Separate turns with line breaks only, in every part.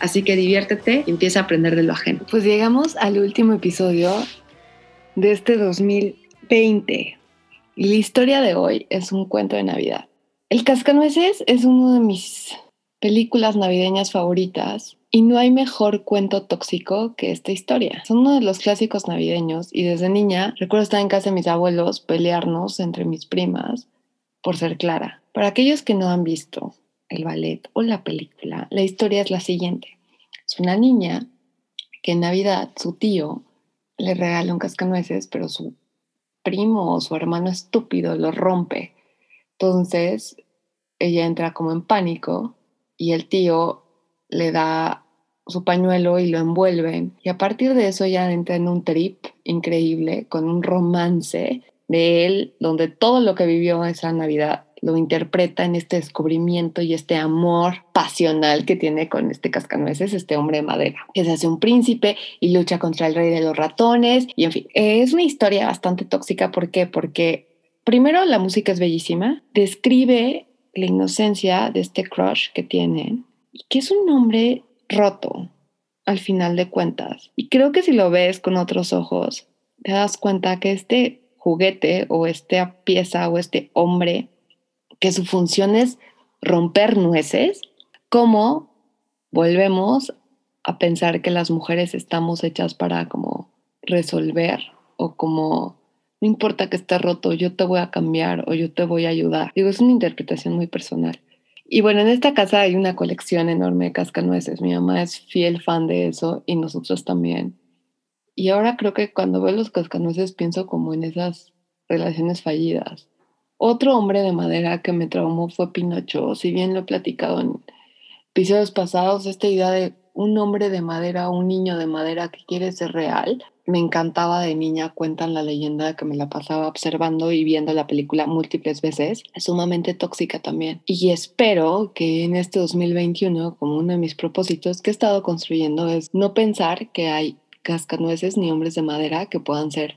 Así que diviértete y empieza a aprender de lo ajeno. Pues llegamos al último episodio de este 2020. Y la historia de hoy es un cuento de Navidad. El Cascanueces es uno de mis películas navideñas favoritas y no hay mejor cuento tóxico que esta historia. Son uno de los clásicos navideños y desde niña recuerdo estar en casa de mis abuelos, pelearnos entre mis primas por ser clara. Para aquellos que no han visto el ballet o la película, la historia es la siguiente. Es una niña que en Navidad su tío le regala un cascanueces, pero su primo o su hermano estúpido lo rompe. Entonces ella entra como en pánico y el tío le da su pañuelo y lo envuelven. Y a partir de eso ya entra en un trip increíble, con un romance de él, donde todo lo que vivió esa Navidad lo interpreta en este descubrimiento y este amor pasional que tiene con este cascanueces, este hombre de madera, que se hace un príncipe y lucha contra el rey de los ratones. Y en fin, es una historia bastante tóxica. ¿Por qué? Porque primero la música es bellísima, describe la inocencia de este crush que tienen y que es un hombre roto al final de cuentas. Y creo que si lo ves con otros ojos, te das cuenta que este juguete o esta pieza o este hombre que su función es romper nueces, ¿cómo volvemos a pensar que las mujeres estamos hechas para como resolver o como no importa que esté roto, yo te voy a cambiar o yo te voy a ayudar. Digo, es una interpretación muy personal. Y bueno, en esta casa hay una colección enorme de cascanueces. Mi mamá es fiel fan de eso y nosotros también. Y ahora creo que cuando veo los cascanueces pienso como en esas relaciones fallidas otro hombre de madera que me traumó fue Pinocho. Si bien lo he platicado en episodios pasados, esta idea de un hombre de madera, un niño de madera que quiere ser real, me encantaba de niña. Cuentan la leyenda que me la pasaba observando y viendo la película múltiples veces. Es sumamente tóxica también. Y espero que en este 2021, como uno de mis propósitos que he estado construyendo, es no pensar que hay cascanueces ni hombres de madera que puedan ser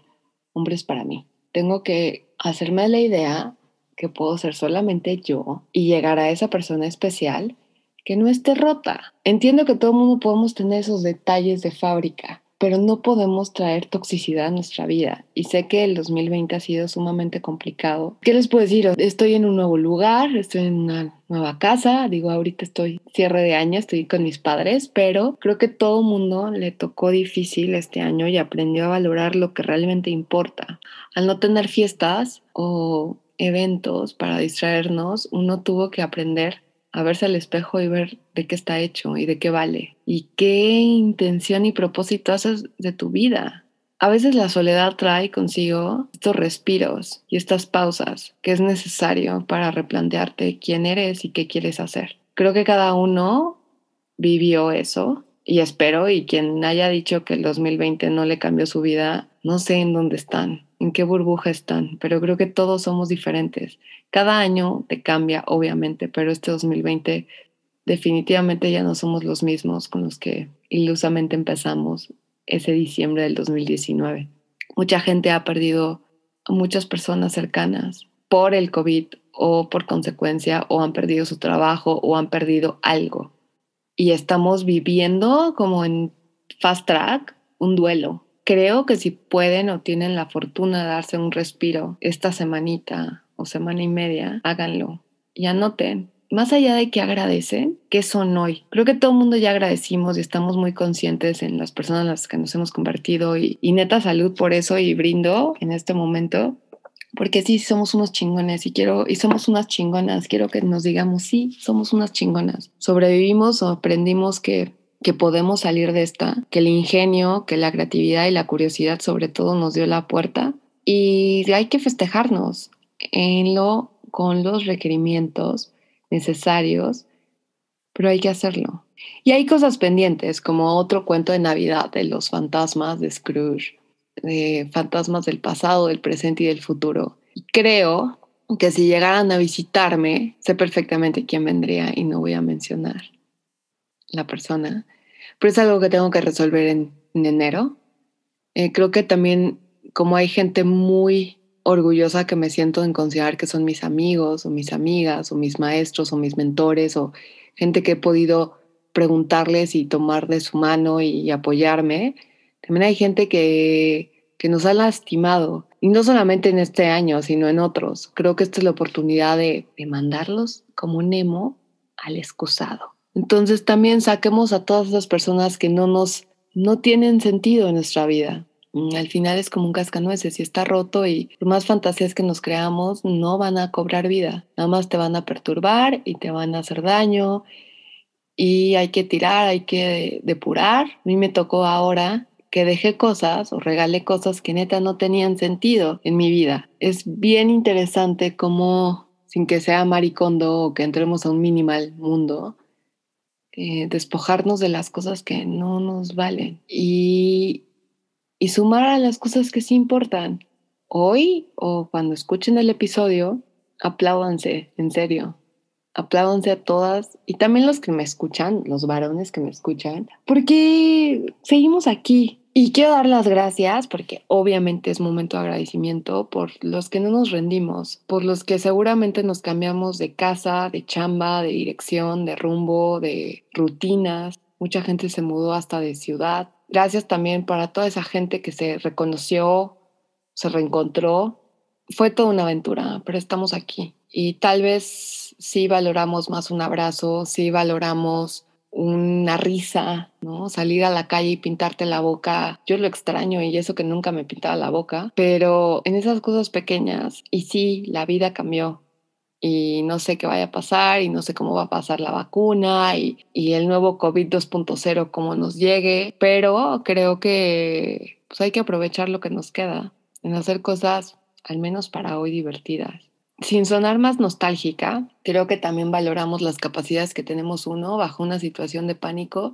hombres para mí. Tengo que hacerme la idea que puedo ser solamente yo y llegar a esa persona especial que no esté rota. Entiendo que todo el mundo podemos tener esos detalles de fábrica, pero no podemos traer toxicidad a nuestra vida. Y sé que el 2020 ha sido sumamente complicado. ¿Qué les puedo decir? Estoy en un nuevo lugar, estoy en una nueva casa. Digo, ahorita estoy cierre de año, estoy con mis padres, pero creo que todo mundo le tocó difícil este año y aprendió a valorar lo que realmente importa. Al no tener fiestas o eventos para distraernos, uno tuvo que aprender a verse al espejo y ver de qué está hecho y de qué vale y qué intención y propósito haces de tu vida. A veces la soledad trae consigo estos respiros y estas pausas que es necesario para replantearte quién eres y qué quieres hacer. Creo que cada uno vivió eso y espero y quien haya dicho que el 2020 no le cambió su vida, no sé en dónde están, en qué burbuja están, pero creo que todos somos diferentes. Cada año te cambia, obviamente, pero este 2020 definitivamente ya no somos los mismos con los que ilusamente empezamos ese diciembre del 2019. Mucha gente ha perdido a muchas personas cercanas por el COVID o por consecuencia, o han perdido su trabajo o han perdido algo. Y estamos viviendo como en fast track un duelo creo que si pueden o tienen la fortuna de darse un respiro esta semanita o semana y media, háganlo y anoten. Más allá de que agradecen, ¿qué son hoy? Creo que todo el mundo ya agradecimos y estamos muy conscientes en las personas en las que nos hemos convertido y, y neta salud por eso y brindo en este momento porque sí somos unos chingones y quiero y somos unas chingonas, quiero que nos digamos sí, somos unas chingonas. Sobrevivimos o aprendimos que que podemos salir de esta, que el ingenio, que la creatividad y la curiosidad sobre todo nos dio la puerta y hay que festejarnos en lo con los requerimientos necesarios pero hay que hacerlo. Y hay cosas pendientes, como otro cuento de Navidad de los fantasmas de Scrooge, de fantasmas del pasado, del presente y del futuro. creo que si llegaran a visitarme, sé perfectamente quién vendría y no voy a mencionar la persona, pero es algo que tengo que resolver en, enero. Eh, creo que también como hay gente muy orgullosa que me siento en considerar que son mis amigos o mis amigas o mis maestros o mis mentores o gente que he podido preguntarles y tomar de su mano y apoyarme. También hay gente que, que nos ha lastimado, y no solamente en este año, sino en otros. Creo que esta es la oportunidad de, de mandarlos como un emo al excusado. Entonces también saquemos a todas esas personas que no nos no tienen sentido en nuestra vida. Mm, al final es como un cascanueces y está roto y por más fantasías que nos creamos no van a cobrar vida, nada más te van a perturbar y te van a hacer daño y hay que tirar, hay que depurar. A mí me tocó ahora que dejé cosas o regalé cosas que neta no tenían sentido en mi vida. Es bien interesante cómo, sin que sea maricondo o que entremos a un minimal mundo, eh, despojarnos de las cosas que no nos valen y, y sumar a las cosas que sí importan. Hoy o cuando escuchen el episodio, apláudanse, en serio apláudanse a todas y también los que me escuchan, los varones que me escuchan, porque seguimos aquí. Y quiero dar las gracias porque obviamente es momento de agradecimiento por los que no nos rendimos, por los que seguramente nos cambiamos de casa, de chamba, de dirección, de rumbo, de rutinas. Mucha gente se mudó hasta de ciudad. Gracias también para toda esa gente que se reconoció, se reencontró. Fue toda una aventura, pero estamos aquí. Y tal vez sí valoramos más un abrazo, sí valoramos una risa, ¿no? Salir a la calle y pintarte la boca. Yo lo extraño y eso que nunca me pintaba la boca, pero en esas cosas pequeñas, y sí, la vida cambió. Y no sé qué vaya a pasar y no sé cómo va a pasar la vacuna y, y el nuevo COVID 2.0, cómo nos llegue, pero creo que pues hay que aprovechar lo que nos queda en hacer cosas, al menos para hoy, divertidas sin sonar más nostálgica, creo que también valoramos las capacidades que tenemos uno bajo una situación de pánico,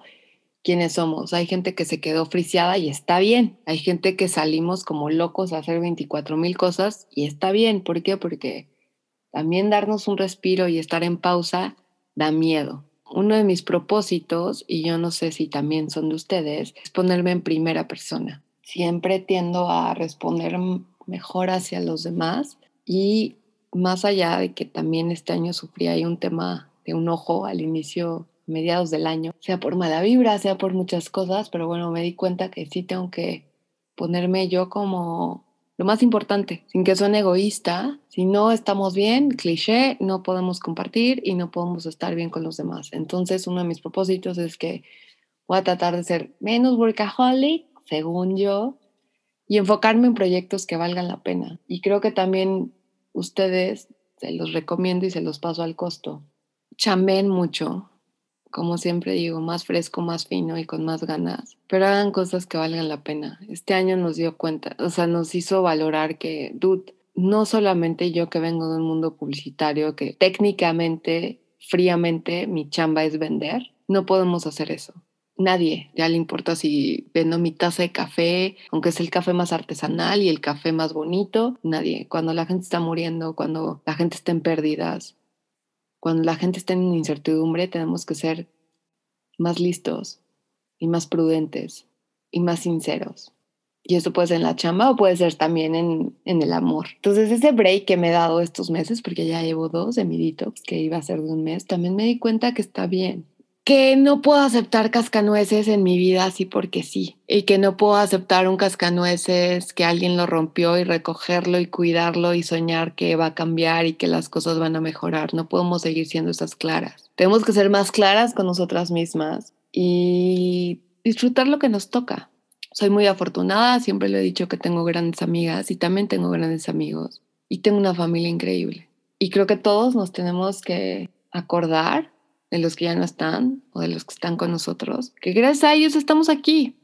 quiénes somos. Hay gente que se quedó friciada y está bien. Hay gente que salimos como locos a hacer 24 mil cosas y está bien. ¿Por qué? Porque también darnos un respiro y estar en pausa da miedo. Uno de mis propósitos, y yo no sé si también son de ustedes, es ponerme en primera persona. Siempre tiendo a responder mejor hacia los demás y más allá de que también este año sufrí ahí un tema de un ojo al inicio, mediados del año, sea por mala vibra, sea por muchas cosas, pero bueno, me di cuenta que sí tengo que ponerme yo como lo más importante, sin que suene egoísta. Si no estamos bien, cliché, no podemos compartir y no podemos estar bien con los demás. Entonces, uno de mis propósitos es que voy a tratar de ser menos workaholic, según yo, y enfocarme en proyectos que valgan la pena. Y creo que también ustedes, se los recomiendo y se los paso al costo. Chamben mucho, como siempre digo, más fresco, más fino y con más ganas, pero hagan cosas que valgan la pena. Este año nos dio cuenta, o sea, nos hizo valorar que, dude, no solamente yo que vengo de un mundo publicitario, que técnicamente, fríamente, mi chamba es vender, no podemos hacer eso nadie ya le importa si vendo mi taza de café, aunque es el café más artesanal y el café más bonito, nadie. Cuando la gente está muriendo, cuando la gente está en pérdidas, cuando la gente está en incertidumbre, tenemos que ser más listos y más prudentes y más sinceros. Y eso puede ser en la chamba o puede ser también en, en, el amor. Entonces, ese break que me he dado estos meses, porque ya llevo dos de mi detox, que iba a ser de un mes, también me di cuenta que está bien que no puedo aceptar cascanueces en mi vida así porque sí, y que no puedo aceptar un cascanueces que alguien lo rompió y recogerlo y cuidarlo y soñar que va a cambiar y que las cosas van a mejorar. No podemos seguir siendo esas claras. Tenemos que ser más claras con nosotras mismas y disfrutar lo que nos toca. Soy muy afortunada, siempre le he dicho que tengo grandes amigas y también tengo grandes amigos y tengo una familia increíble. Y creo que todos nos tenemos que acordar de los que ya no están o de los que están con nosotros, que gracias a ellos estamos aquí.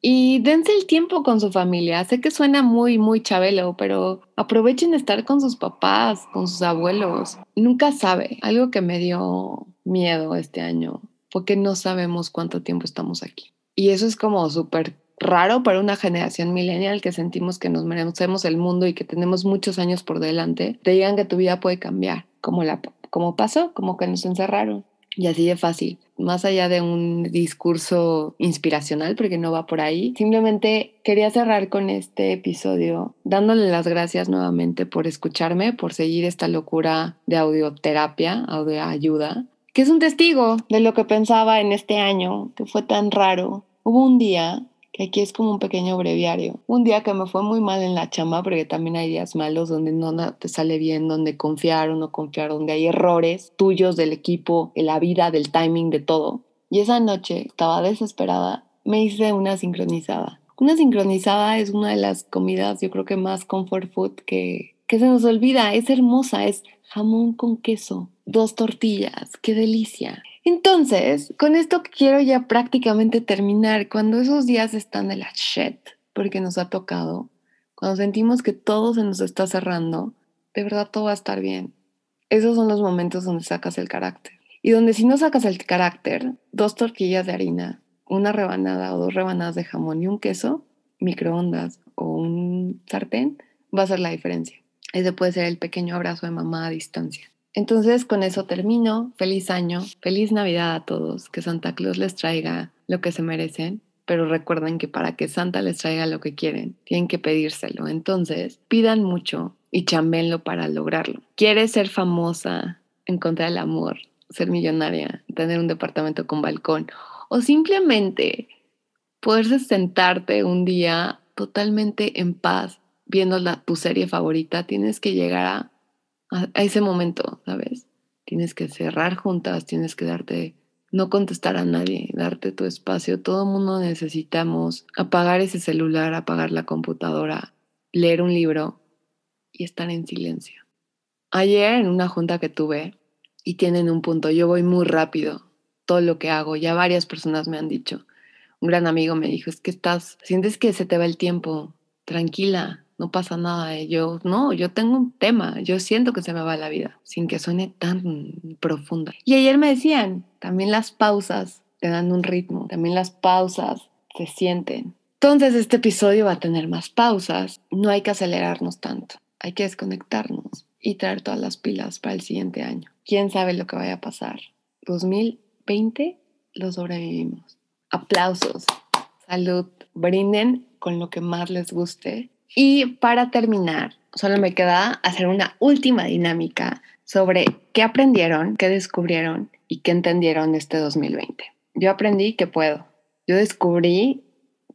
Y dense el tiempo con su familia. Sé que suena muy, muy chabelo, pero aprovechen estar con sus papás, con sus abuelos. Nunca sabe. Algo que me dio miedo este año porque no sabemos cuánto tiempo estamos aquí. Y eso es como súper raro para una generación millennial que sentimos que nos merecemos el mundo y que tenemos muchos años por delante. Te digan que tu vida puede cambiar, como, la, como pasó, como que nos encerraron. Y así de fácil, más allá de un discurso inspiracional, porque no va por ahí, simplemente quería cerrar con este episodio dándole las gracias nuevamente por escucharme, por seguir esta locura de audioterapia, audioayuda, que es un testigo de lo que pensaba en este año, que fue tan raro. Hubo un día que aquí es como un pequeño breviario. Un día que me fue muy mal en la chamba, porque también hay días malos donde no te sale bien, donde confiar o no confiar, donde hay errores tuyos del equipo, de la vida, del timing, de todo. Y esa noche estaba desesperada, me hice una sincronizada. Una sincronizada es una de las comidas, yo creo que más comfort food que, que se nos olvida. Es hermosa, es jamón con queso, dos tortillas, qué delicia. Entonces, con esto quiero ya prácticamente terminar. Cuando esos días están de la shit, porque nos ha tocado, cuando sentimos que todo se nos está cerrando, de verdad todo va a estar bien. Esos son los momentos donde sacas el carácter. Y donde si no sacas el carácter, dos tortillas de harina, una rebanada o dos rebanadas de jamón y un queso, microondas o un sartén, va a ser la diferencia. Ese puede ser el pequeño abrazo de mamá a distancia. Entonces con eso termino. Feliz año, feliz Navidad a todos, que Santa Claus les traiga lo que se merecen, pero recuerden que para que Santa les traiga lo que quieren, tienen que pedírselo. Entonces pidan mucho y chambénlo para lograrlo. ¿Quieres ser famosa en contra del amor, ser millonaria, tener un departamento con balcón o simplemente poderse sentarte un día totalmente en paz viendo la, tu serie favorita? Tienes que llegar a a, ese momento, ¿sabes? Tienes que cerrar juntas, tienes que darte, no contestar a nadie, darte tu espacio. Todo mundo necesitamos apagar ese celular, apagar la computadora, leer un libro y estar en silencio. Ayer en una junta que tuve, y tienen un punto, yo voy muy rápido, todo lo que hago, ya varias personas me han dicho. Un gran amigo me dijo, es que estás, sientes que se te va el tiempo, tranquila, no pasa nada. Eh, yo, no, yo tengo un tema, yo siento que se me va la vida, sin que suene tan profunda. Y ayer me decían, también las pausas te dan un ritmo, también las pausas se sienten. Entonces este episodio va a tener más pausas, no hay que acelerarnos tanto, hay que desconectarnos y traer todas las pilas para el siguiente año. ¿Quién sabe lo que vaya a pasar? 2020 lo sobrevivimos. Aplausos, salud, brinden con lo que más les guste y para terminar, solo me queda hacer una última dinámica sobre qué aprendieron, qué descubrieron y qué entendieron este 2020. Yo aprendí que puedo. Yo descubrí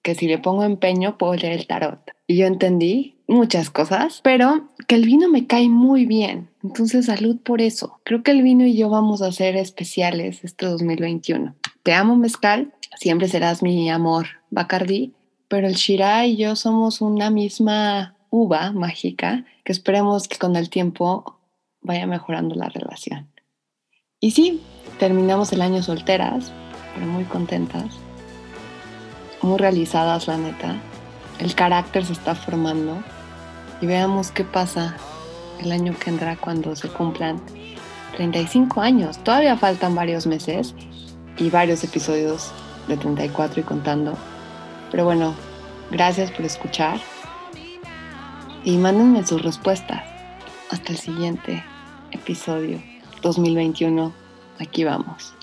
que si le pongo empeño puedo leer el tarot. Y yo entendí muchas cosas, pero que el vino me cae muy bien. Entonces, salud por eso. Creo que el vino y yo vamos a ser especiales este 2021. Te amo, Mezcal. Siempre serás mi amor, Bacardi pero el Shirai y yo somos una misma uva mágica que esperemos que con el tiempo vaya mejorando la relación. Y sí, terminamos el año solteras, pero muy contentas, muy realizadas la neta. El carácter se está formando y veamos qué pasa el año que entra cuando se cumplan 35 años. Todavía faltan varios meses y varios episodios de 34 y contando pero bueno, gracias por escuchar y mándenme sus respuestas. Hasta el siguiente episodio 2021. Aquí vamos.